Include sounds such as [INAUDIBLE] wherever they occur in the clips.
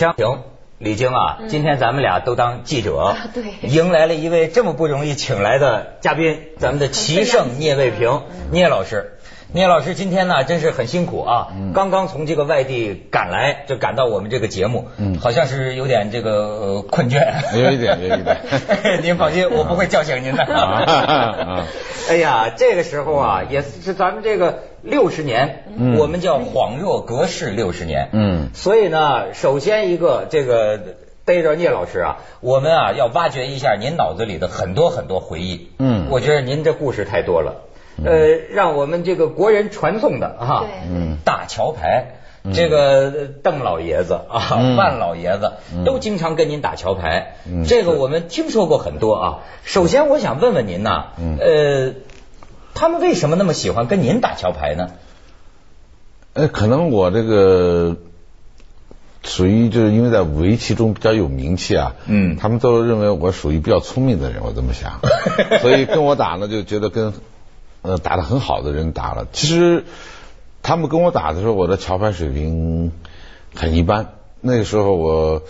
枪平，李菁啊，今天咱们俩都当记者，对迎来了一位这么不容易请来的嘉宾，咱们的棋圣聂卫平聂老师。聂老师今天呢，真是很辛苦啊！刚刚从这个外地赶来，就赶到我们这个节目，嗯好像是有点这个呃困倦。有一点有一点 [LAUGHS] 您放心，我不会叫醒您的。啊哎呀，这个时候啊，也是咱们这个六十年，嗯。我们叫恍若隔世六十年。嗯。所以呢，首先一个这个逮着聂老师啊，我们啊要挖掘一下您脑子里的很多很多回忆。嗯。我觉得您这故事太多了，呃，让我们这个国人传颂的啊，对。嗯。大桥牌。这个邓老爷子啊，嗯。范老爷子都经常跟您打桥牌，嗯这个我们听说过很多啊。首先，我想问问您呐，嗯。呃，他们为什么那么喜欢跟您打桥牌呢？呃，可能我这个属于就是因为在围棋中比较有名气啊，嗯他们都认为我属于比较聪明的人，我这么想，[LAUGHS] 所以跟我打呢，就觉得跟呃打的很好的人打了。其实他们跟我打的时候，我的桥牌水平很一般。那个时候我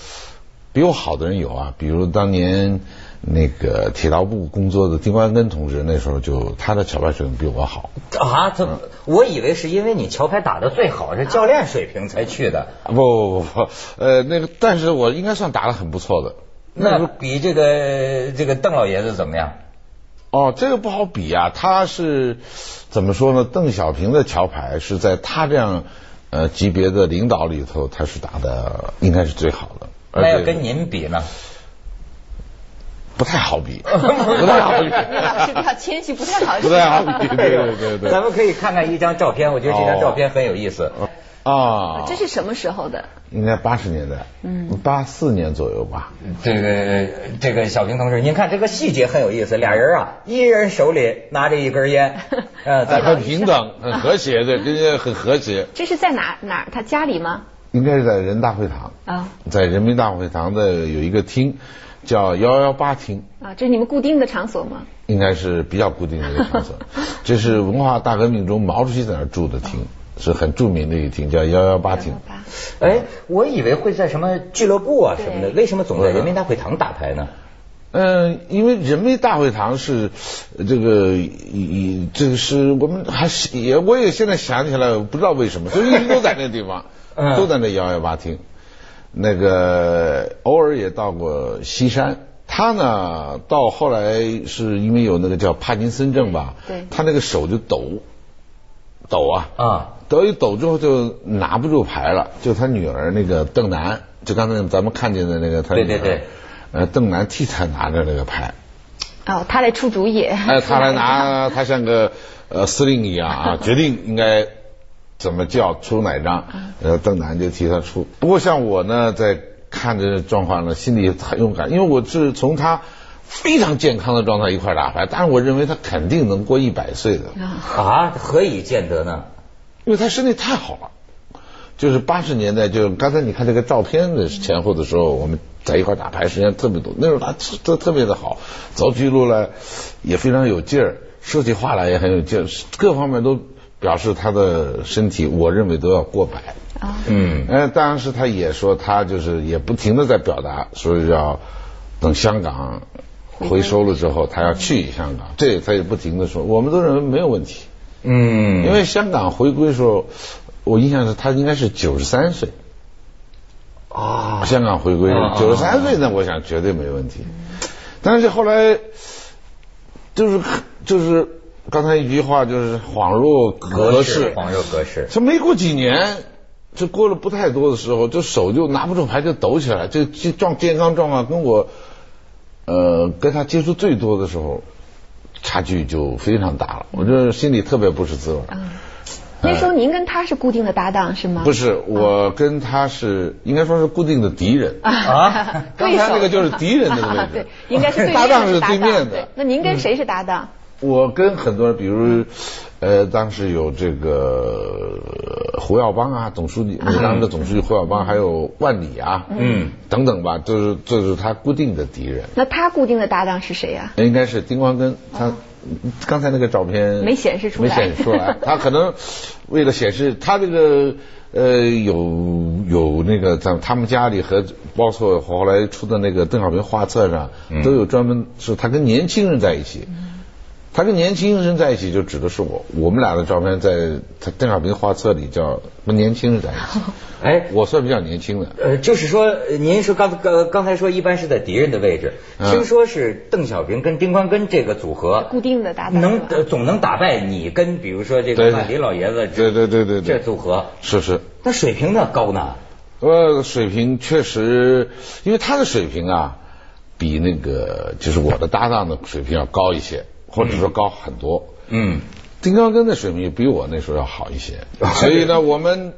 比我好的人有啊，比如当年那个铁道部工作的丁关根同志，那时候就他的桥牌水平比我好。啊，他我以为是因为你桥牌打得最好，是教练水平才去的。不不不不，呃，那个，但是我应该算打得很不错的。那比这个这个邓老爷子怎么样？哦，这个不好比啊，他是怎么说呢？邓小平的桥牌是在他这样呃级别的领导里头，他是打的应该是最好的。那要跟您比呢？不太好比，[LAUGHS] 不太好比，聂老师比较谦虚，不太好比。不太好比，对对对 [LAUGHS] 对。咱们可以看看一张照片，我觉得这张照片很有意思。啊，这是什么时候的？应该八十年代，嗯，八四年左右吧。这个这个小平同志，您看这个细节很有意思，俩人啊，一人手里拿着一根烟，[LAUGHS] 呃，哎，咱很平等，很和谐的，跟人家很和谐。这是在哪哪儿？他家里吗？应该是在人大会堂，啊在人民大会堂的有一个厅，叫幺幺八厅。啊，这是你们固定的场所吗？应该是比较固定的一个场所。[LAUGHS] 这是文化大革命中毛主席在那儿住的厅，是很著名的一个厅，叫幺幺八厅。哎，我以为会在什么俱乐部啊什么的，为什么总在人民大会堂打牌呢？嗯，因为人民大会堂是呃这个以这个是我们还是也我也现在想起来，不知道为什么，就一直都在那个地方，[LAUGHS] 嗯都在那幺幺八厅。那个偶尔也到过西山。他呢，到后来是因为有那个叫帕金森症吧，对他那个手就抖，抖啊，啊，抖一抖之后就拿不住牌了，就他女儿那个邓楠，就刚才咱们看见的那个他女儿，对对对，呃，邓楠替他拿着那个牌，哦，他来出主意。哎，他来拿，他像个呃司令一样啊，决定应该怎么叫出哪张，呃，邓楠就替他出。不过像我呢，在看着状况呢，心里很勇敢，因为我是从他非常健康的状态一块打牌，但是我认为他肯定能过一百岁的。啊，何以见得呢？因为他身体太好了。就是八十年代，就刚才你看这个照片的前后的时候，我们在一块打牌时间特别多。那时候他特特别的好，走起路来也非常有劲儿，说起话来也很有劲儿，各方面都表示他的身体，我认为都要过百。啊，嗯，呃，当时他也说，他就是也不停的在表达，说要等香港回收了之后，他要去香港，这他也不停的说，我们都认为没有问题。嗯，因为香港回归的时候，我印象是他应该是九十三岁，啊，香港回归啊九十三岁呢，我想绝对没问题。但是后来就是就是刚才一句话就是恍若隔世，恍若隔世。这没过几年，这过了不太多的时候，这手就拿不住牌就抖起来，这这状健康状况跟我呃跟他接触最多的时候差距就非常大了，我这心里特别不是滋味。嗯，那时候您跟他是固定的搭档是吗？不是，我跟他是应该说是固定的敌人。啊，[LAUGHS] 刚才那个就是敌人的位置，对，应该是 [LAUGHS] 搭档是对面的。那您跟谁是搭档？我跟很多人，比如呃，当时有这个呃胡耀邦啊，总书记，那个当时的总书记胡耀邦，还有万里啊，嗯，等等吧，就是这是他固定的敌人。那他固定的搭档是谁呀？应该是丁光根，他刚才那个照片没显示出来没显示出来。[LAUGHS] 他可能为了显示他这个呃有有那个在他们家里和包括后来出的那个邓小平画册上嗯都有专门是他跟年轻人在一起。他跟年轻人在一起，就指的是我。我们俩的照片在他邓小平画册里叫跟年轻人在一起。[LAUGHS] 哎，我算比较年轻的。呃，就是说，呃您说刚刚刚才说一般是在敌人的位置，嗯听说是邓小平跟丁宽根这个组合固定的搭档能呃总能打败你跟比如说这个万里老爷子这对对对对对这组合，是是，那水平呢高呢？呃，水平确实，因为他的水平啊，比那个就是我的搭档的水平要高一些，或者说高很多。嗯，丁刚根的水平比我那时候要好一些，[LAUGHS] 所以呢，我们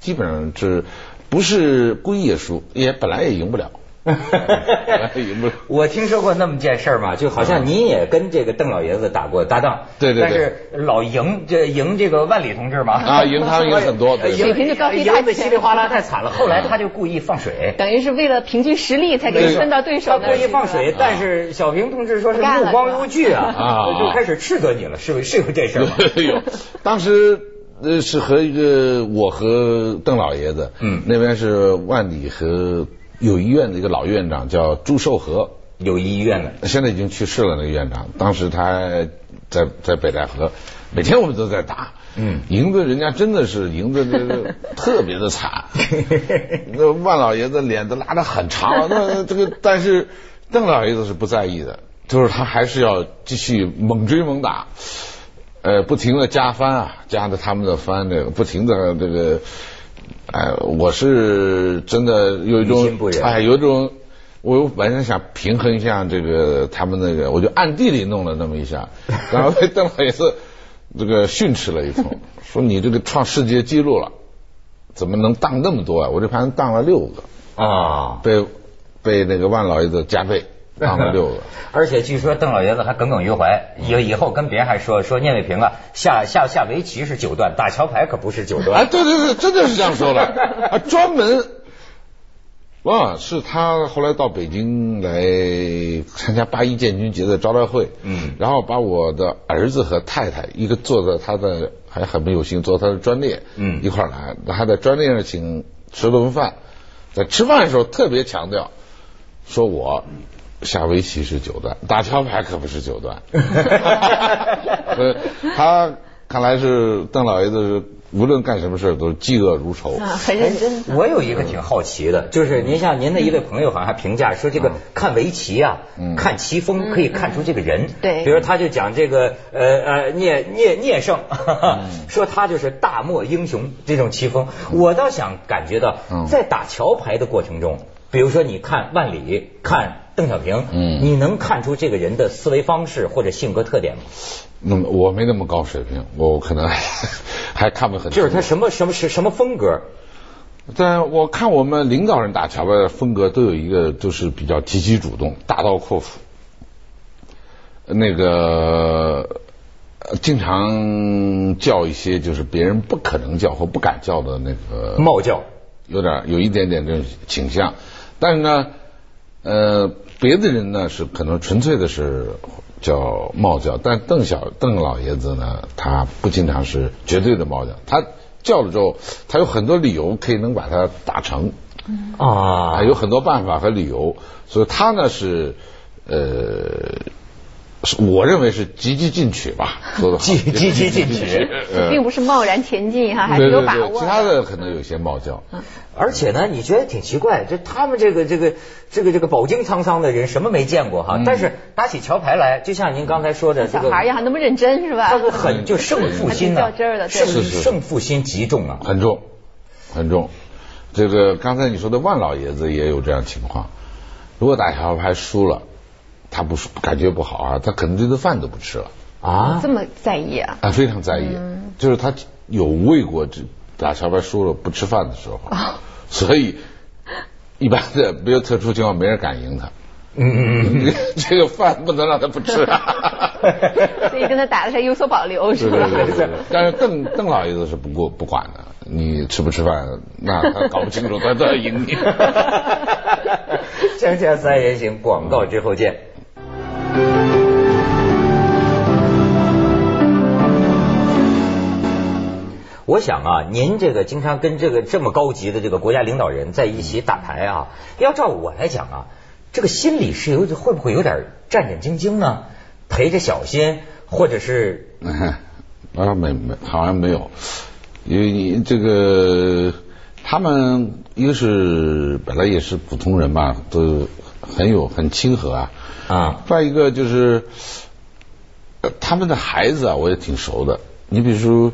基本上是不是故意也输，也本来也赢不了，[LAUGHS] 赢不了。我听说过那么件事儿嘛，就好像您也跟这个邓老爷子打过搭档，对对对。但是老赢这赢这个万里同志嘛，啊赢他赢很多 [LAUGHS] 对赢水平就高飞大赢的稀里哗啦太惨了。后来他就故意放水，等于是为了平均实力才给你分到对手他故意放水但是小平同志说是目光如炬啊，啊。就开始斥责你了，是不是？有这事儿吗？[LAUGHS] 有，当时呃是和一个我和邓老爷子，嗯。那边是万里和友谊院的一个老院长叫朱寿和，友谊医院的，现在已经去世了那个院长，当时他在在北戴河，每天我们都在打，嗯。赢的人家真的是赢的这个特别的惨，[LAUGHS] 那万老爷子脸都拉得很长，那这个但是邓老爷子是不在意的，就是他还是要继续猛追猛打，呃，不停的加番啊，加着他们的番，这个不停的这个，哎，我是真的有一种哎，有一种。我本身想平衡一下这个他们那个，我就暗地里弄了那么一下，[LAUGHS] 然后被邓老爷子这个训斥了一通，[LAUGHS] 说你这个创世界纪录了，怎么能当那么多啊？我这盘当了六个，啊。被被那个万老爷子加倍 [LAUGHS] 当了六个。而且据说邓老爷子还耿耿于怀，以以后跟别人还说说聂卫平啊，下下下围棋是九段，打桥牌可不是九段。哎。对对对，真的是这样说的，[LAUGHS] 啊，专门。哇，是他后来到北京来参加八一建军节的招待会，嗯然后把我的儿子和太太一个坐在他的，还很没有心坐他的专列，嗯一块儿来，还在专列上请吃了顿饭，在吃饭的时候特别强调，说我下围棋是九段，打桥牌可不是九段。[LAUGHS] [LAUGHS] 呃他看来是邓老爷子是无论干什么事儿都是嫉恶如仇。啊，很认真。我有一个挺好奇的，就是您像您的一位朋友好像还评价说，这个看围棋啊，嗯看棋风可以看出这个人。对比如他就讲这个呃呃聂聂聂胜，[LAUGHS] 说他就是大漠英雄这种棋风。我倒想感觉到嗯，在打桥牌的过程中，比如说你看万里，看邓小平，嗯你能看出这个人的思维方式或者性格特点吗？那么我没那么高水平，我可能 [LAUGHS] 还看不很。就是他什么什么是什么风格？但我看我们领导人打桥牌的风格都有一个，就是比较积极主动、大刀阔斧，那个呃经常叫一些就是别人不可能叫或不敢叫的那个冒叫。有点有一点点这种倾向，但是呢，呃，别的人呢是可能纯粹的是叫冒叫，但邓小邓老爷子呢，他不经常是绝对的冒叫，他叫了之后，他有很多理由可以能把它打成，啊啊，有很多办法和理由，所以他呢是呃。是我认为是积极进取吧，[LAUGHS] 说的积积极进取呃并不是贸然前进哈，还是有把握其他的可能有些冒叫，而且呢，你觉得挺奇怪，就他们这个这个这个这个饱经沧桑的人，什么没见过哈？嗯但是打起桥牌来，就像您刚才说的，小孩一样那么认真是吧？他是很就胜负心呐、还挺较真儿的对胜是是胜负心极重啊。很重，很重。这个刚才你说的万老爷子也有这样情况，如果打桥牌输了，他不输感觉不好啊，他可能这顿饭都不吃了，啊这么在意啊？啊非常在意，就是他有为过这打桥牌输了不吃饭的时候，所以一般的没有特殊情况，没人敢赢他。嗯嗯嗯 [LAUGHS] 这个饭不能让他不吃、啊。[LAUGHS] 所以跟他打的时候有所保留是吧？对对对对对，但是邓邓老爷子是不过不管的，你吃不吃饭，那他搞不清楚，他都要赢你。锵锵三人行，广告之后见。我想啊，您这个经常跟这个这么高级的这个国家领导人在一起打牌啊，要照我来讲啊，这个心里是有会不会有点战战兢兢呢？陪着小心，或者是 [LAUGHS] 啊没没好像没有，因为你这个他们一个是本来也是普通人嘛，都很有很亲和啊。啊，再一个就是呃他们的孩子啊，我也挺熟的。你比如说，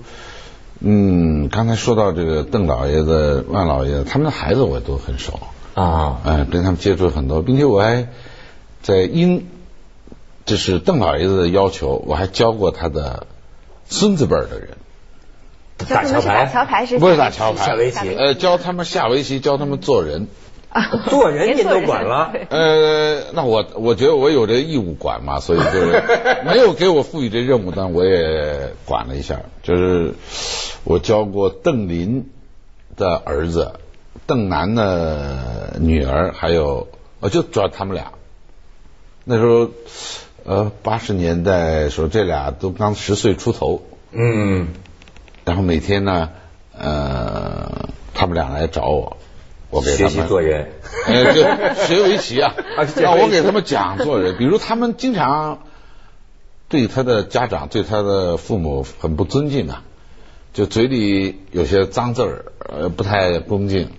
嗯，刚才说到这个邓老爷子、万老爷子，他们的孩子我也都很熟。啊。嗯，跟他们接触很多，并且我还在因这是邓老爷子的要求，我还教过他的孙子辈儿的人，打桥牌，牌是不是打桥牌，下围棋。呃，教他们下围棋，教他们做人。做人您都管了。[LAUGHS] 呃，那我我觉得我有这义务管嘛，所以就是 [LAUGHS] 没有给我赋予这任务，但我也管了一下。就是我教过邓林的儿子、邓楠的女儿，还有我，就主要他们俩。那时候呃，八十年代时候，这俩都刚十岁出头，嗯，然后每天呢，呃，他们俩来找我，我给他学们习做人。呃，就学围棋啊 [LAUGHS] 啊我给他们讲做人。比如他们经常对他的家长、对他的父母很不尊敬啊，就嘴里有些脏字儿，呃，不太恭敬。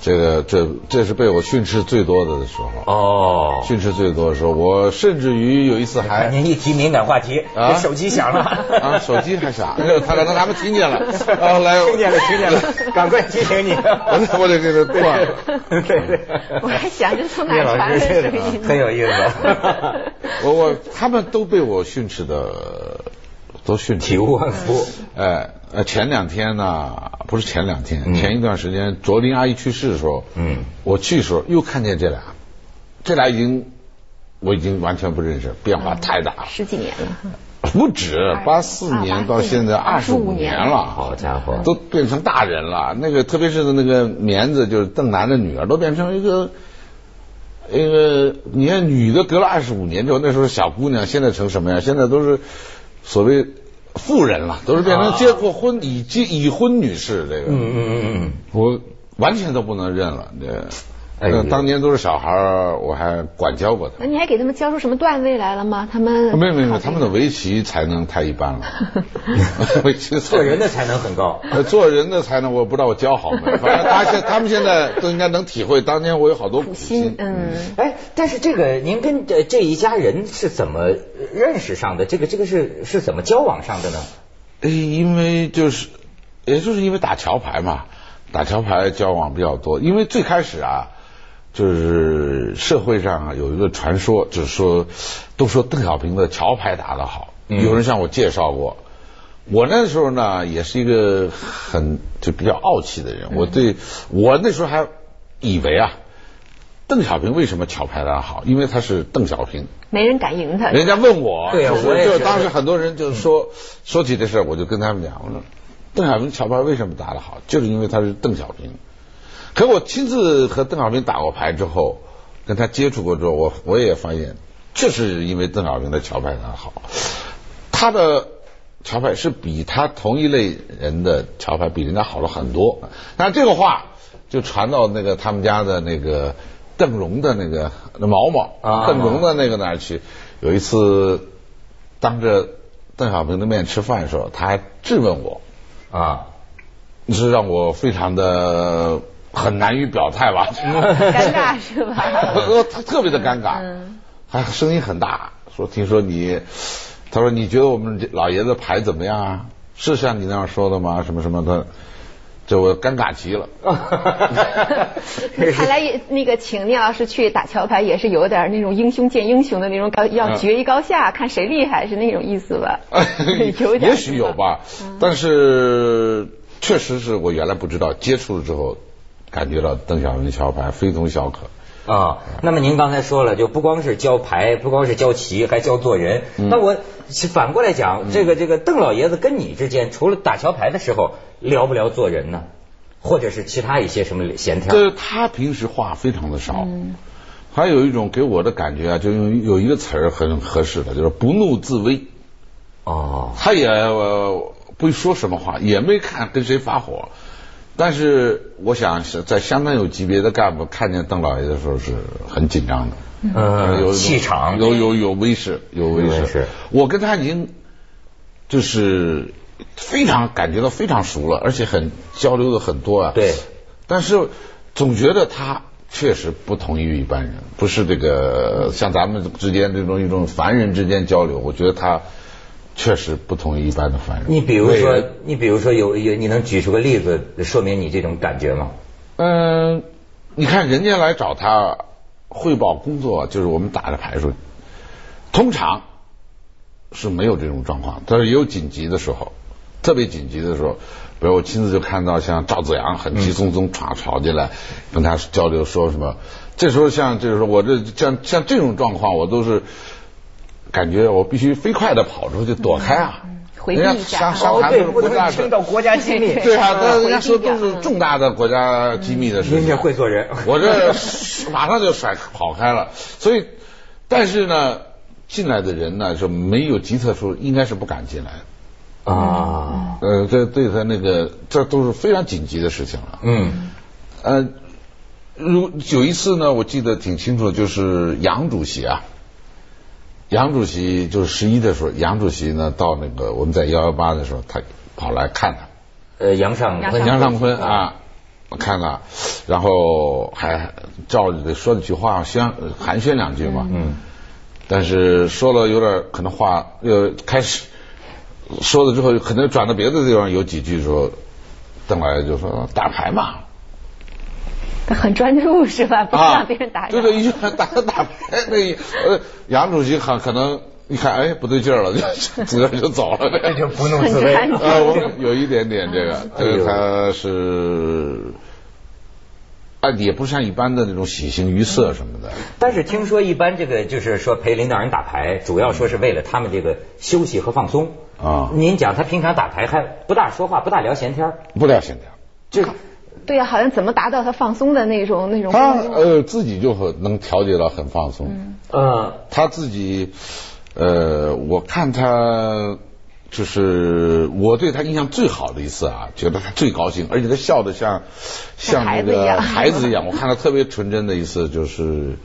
这个这这是被我训斥最多的的时候，哦，训斥最多的时候，我甚至于有一次还您一提敏感话题，啊这手机响了。[LAUGHS] 啊，手机还响，他可能他们听见了，[LAUGHS] 啊来听见了，听见了，赶快提醒你。[LAUGHS] 我得我得给他断了。对对，我还想着从哪聂老传师这个的声音很有意思。我我他们都被我训斥的都训斥体无完肤。哎呃，前两天呢，不是前两天，嗯前一段时间，卓林阿姨去世的时候，嗯，我去的时候又看见这俩，这俩已经我已经完全不认识，变化太大了，十几年了，不止八四啊年到现在二十五年年了，好家伙都变成大人了。那个特别是那个棉子，就是邓楠的女儿，都变成一个。那个，你看女的隔了二十五年之后，那时候小姑娘，现在成什么样？现在都是所谓妇人了，都是变成结过婚、已结已婚女士。这个，嗯嗯嗯嗯我完全都不能认了。这，呃当年都是小孩儿，我还管教过他们。那你还给他们教出什么段位来了吗？他们没有没有没有，他们的围棋才能太一般了，[LAUGHS] 围棋嗯，做人的才能很高。呃，做人的才能，我不知道我教好没，[LAUGHS] 反正他现他们现在都应该能体会，当年我有好多苦心，，嗯，哎，但是这个您跟这这一家人是怎么认识上的？这个这个是是怎么交往上的呢？哎，因为就是，也就是因为打桥牌嘛，打桥牌交往比较多。因为最开始啊，就是社会上啊有一个传说，就是说都说邓小平的桥牌打得好，嗯有人向我介绍过。我那时候呢，也是一个很就比较傲气的人，我对我那时候还以为啊，邓小平为什么桥牌打得好？因为他是邓小平。没人敢赢他。人家问我，对啊我也是就当时很多人就说说起这事儿，我就跟他们讲，我说邓小平桥牌为什么打得好，就是因为他是邓小平。可我亲自和邓小平打过牌之后，跟他接触过之后，我我也发现，就是因为邓小平的桥牌打得好，他的桥牌是比他同一类人的桥牌比人家好了很多。但这个话就传到那个他们家的那个邓荣的那个那毛毛啊邓荣的那个那儿去。有一次当着邓小平的面吃饭的时候，他还质问我，啊，是让我非常的很难于表态吧，[LAUGHS] 尴尬是吧？[LAUGHS] 我他特别的尴尬，嗯还声音很大，说听说你，他说你觉得我们这老爷子牌怎么样啊？是像你那样说的吗？什么什么的，这我尴尬极了。[LAUGHS] 看来也那个请聂老师去打桥牌也是有点那种英雄见英雄的那种高，要嗯决一高下，看谁厉害是那种意思吧？有点也许有吧，但是确实是我原来不知道，接触了之后感觉到邓小平的桥牌非同小可。啊，那么您刚才说了，就不光是教牌，不光是教棋，还教做人。嗯那我反过来讲，这个这个邓老爷子跟你之间，除了打桥牌的时候，聊不聊做人呢？或者是其他一些什么闲天他平时话非常的少，还有一种给我的感觉啊，就用有一个词儿很合适的，就是不怒自威。哦，他也、呃不说什么话，也没看跟谁发火。但是我想是在相当有级别的干部看见邓老爷的时候是很紧张的，呃，有气场有有有威势，有威势势。我跟他已经就是非常感觉到非常熟了，而且很交流的很多啊。对，但是总觉得他确实不同于一般人，不是这个像咱们之间这种一种凡人之间交流，我觉得他确实不同于一般的凡人。你比如说，你比如说有有，你能举出个例子说明你这种感觉吗？嗯，你看人家来找他汇报工作，就是我们打的牌说，通常是没有这种状况，但是也有紧急的时候，特别紧急的时候，比如我亲自就看到像赵子阳很急匆匆闯闯进来，跟他交流说什么，这时候像就是说我这像像这种状况，我都是感觉我必须飞快的跑出去躲开啊，回避人家一下上上台的时候不国家听到国家机密。[LAUGHS] 对啊，那人家说都是重大的国家机密的事情。人家会做人，[LAUGHS] 我这马上就甩跑开了。所以，但是呢，进来的人呢就没有急特殊，应该是不敢进来的。啊，呃，这对他那个，这都是非常紧急的事情了。嗯呃，如有一次呢，我记得挺清楚，就是杨主席啊，杨主席就是十一的时候，杨主席呢到那个我们在幺幺八的时候，他跑来看他。呃，杨尚昆，杨尚昆啊，我看了，然后还照着说了句话，宣寒暄两句嘛。嗯，但是说了有点可能话又开始说了之后，可能转到别的地方有几句时候，邓老爷就说打牌嘛。他很专注是吧？不让别人打扰。对对，一句打打牌，那呃，杨主席很可能一看，哎，不对劲儿了，就自个儿就走了。这就不弄自威。很专呃，我有一点点这个，这个他是，啊，也不像一般的那种喜形于色什么的。但是听说一般这个就是说陪领导人打牌，主要说是为了他们这个休息和放松啊您讲他平常打牌还不大说话，不大聊闲天儿不聊闲天，这对呀、好像怎么达到他放松的那种那种他呃自己就很能调节到很放松。嗯他自己，呃，我看他就是我对他印象最好的一次啊，觉得他最高兴，而且他笑的像像那个孩子一样孩子一样。我看他特别纯真的一次，就是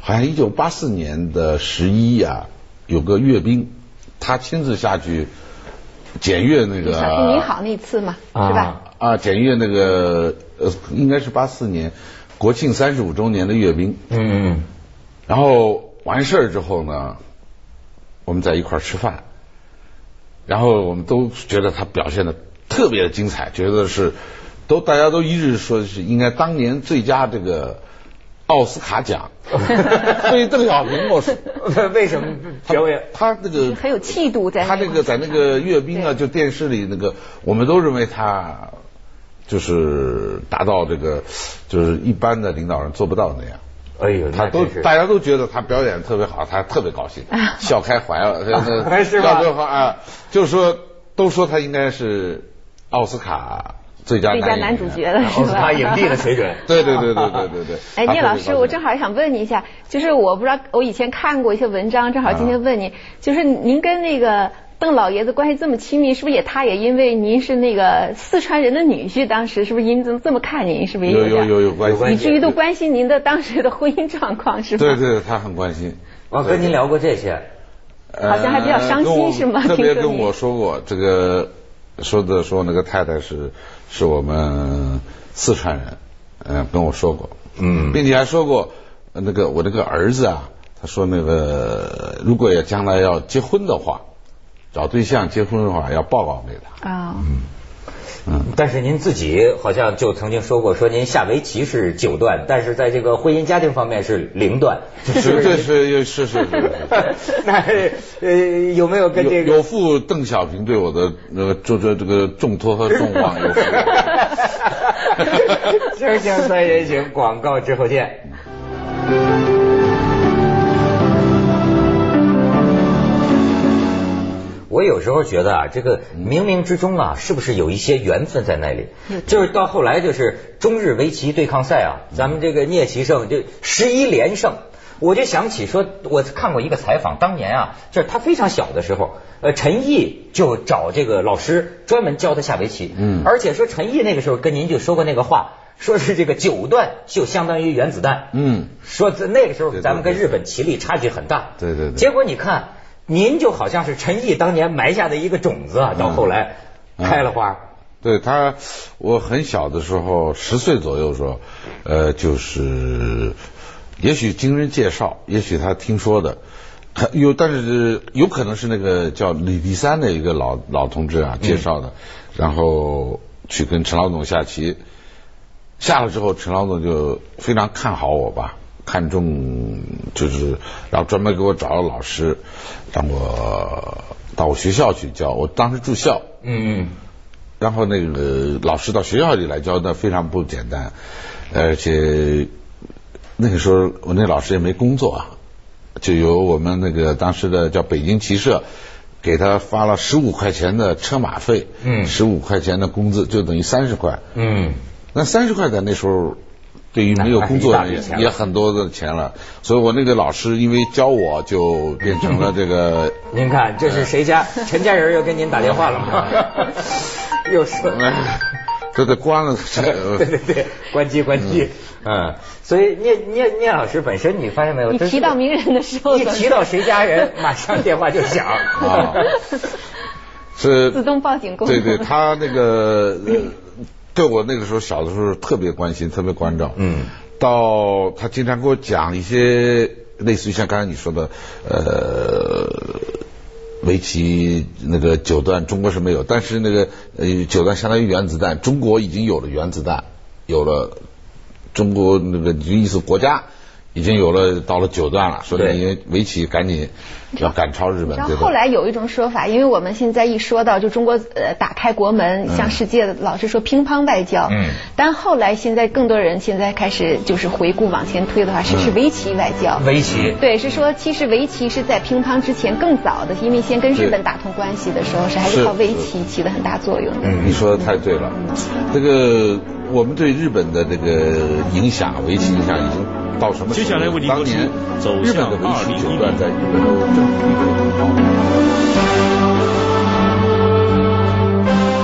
好像一九八四年的十一呀，有个阅兵，他亲自下去检阅那个你好那次嘛，啊是吧？啊，检阅那个呃，应该是八四年国庆三十五周年的阅兵。嗯然后完事儿之后呢，我们在一块儿吃饭，然后我们都觉得他表现的特别的精彩，觉得是都大家都一致说是应该当年最佳这个奥斯卡奖。[LAUGHS] 所以邓小平我说嗯，为什么表演？他那个很有气度在他那个在那个阅兵啊，就电视里那个，我们都认为他就是达到这个，就是一般的领导人做不到那样。哎呦，他都大家都觉得他表演特别好，他特别高兴，笑开怀了。[LAUGHS] 这这 [LAUGHS] 是吧要多好啊！就是说，都说他应该是奥斯卡最佳最佳男主角了是吧？他影帝的水准。[LAUGHS] 对对对对对对对。哎，聂老师，我正好想问你一下，就是我不知道我以前看过一些文章，正好今天问你，就是您跟那个邓老爷子关系这么亲密，是不是也他也因为您是那个四川人的女婿，当时是不是因这么这么看您，是不是也有有有有关系，以至于都关心您的当时的婚姻状况，是吧？对对，他很关心。我跟您聊过这些，好像还比较伤心呃是吗特别跟我说过这个，说的说那个太太是是我们四川人，嗯、跟我说过，嗯。并且还说过呃那个我这个儿子啊，他说那个如果要将来要结婚的话，找对象结婚的话要报告给他。啊，但是您自己好像就曾经说过，说您下围棋是九段，但是在这个婚姻家庭方面是零段，是这是是是是。[LAUGHS] 那呃有没有跟这个有有负邓小平对我的那个这这这个重托和重望，有负。锵锵三人行，广告之后见。我有时候觉得啊，这个冥冥之中啊，是不是有一些缘分在那里？就是到后来就是中日围棋对抗赛啊，咱们这个聂棋圣就十一连胜，我就想起说，我看过一个采访，当年啊，就是他非常小的时候，呃，陈毅就找这个老师专门教他下围棋，嗯，而且说陈毅那个时候跟您就说过那个话，说是这个九段就相当于原子弹，嗯，说在那个时候咱们跟日本棋力差距很大，对对对，结果你看，您就好像是陈毅当年埋下的一个种子啊，到后来开了花。对他，我很小的时候，十岁左右时候，呃，就是，也许经人介绍，也许他听说的，有，但是有可能是那个叫李立三的一个老老同志啊介绍的，然后去跟陈老总下棋，下了之后，陈老总就非常看好我吧，看中就是，然后专门给我找了老师，让我到我学校去教，我当时住校，嗯嗯。然后那个老师到学校里来教，那非常不简单，而且那个时候我那老师也没工作啊，就由我们那个当时的叫北京骑社给他发了十五块钱的车马费，嗯，十五块钱的工资就等于三十块，嗯，那三十块在那时候对于没有工作的人也很多的钱了，所以我那个老师因为教我就变成了这个，[LAUGHS] 您看这是谁家陈家人又给您打电话了吗？[LAUGHS] 又是，这得关了。[LAUGHS] 对对对，关机关机。嗯，所以聂聂聂老师本身，你发现没有？你提到名人的时候，一提到谁家人，马上电话就响。是自动报警功能。对对，他那个对我那个时候小的时候特别关心，特别关照。嗯。到他经常给我讲一些类似于像刚才你说的，呃。围棋那个九段中国是没有，但是那个呃九段相当于原子弹，中国已经有了原子弹，有了中国那个意思国家。已经有了到了九段了，所以因为围棋赶紧要赶超日本。然后后来有一种说法，因为我们现在一说到就中国呃打开国门向世界，老是说乒乓外交。嗯。但后来现在更多人现在开始就是回顾往前推的话，是是围棋外交。围棋。对，是说其实围棋是在乒乓之前更早的，因为先跟日本打通关系的时候是还是靠围棋起的很大作用。嗯，你说的太对了。这个我们对日本的这个影响，围棋影响已经。到什么时候？当年日本的围棋九段在日本的政治地位很高。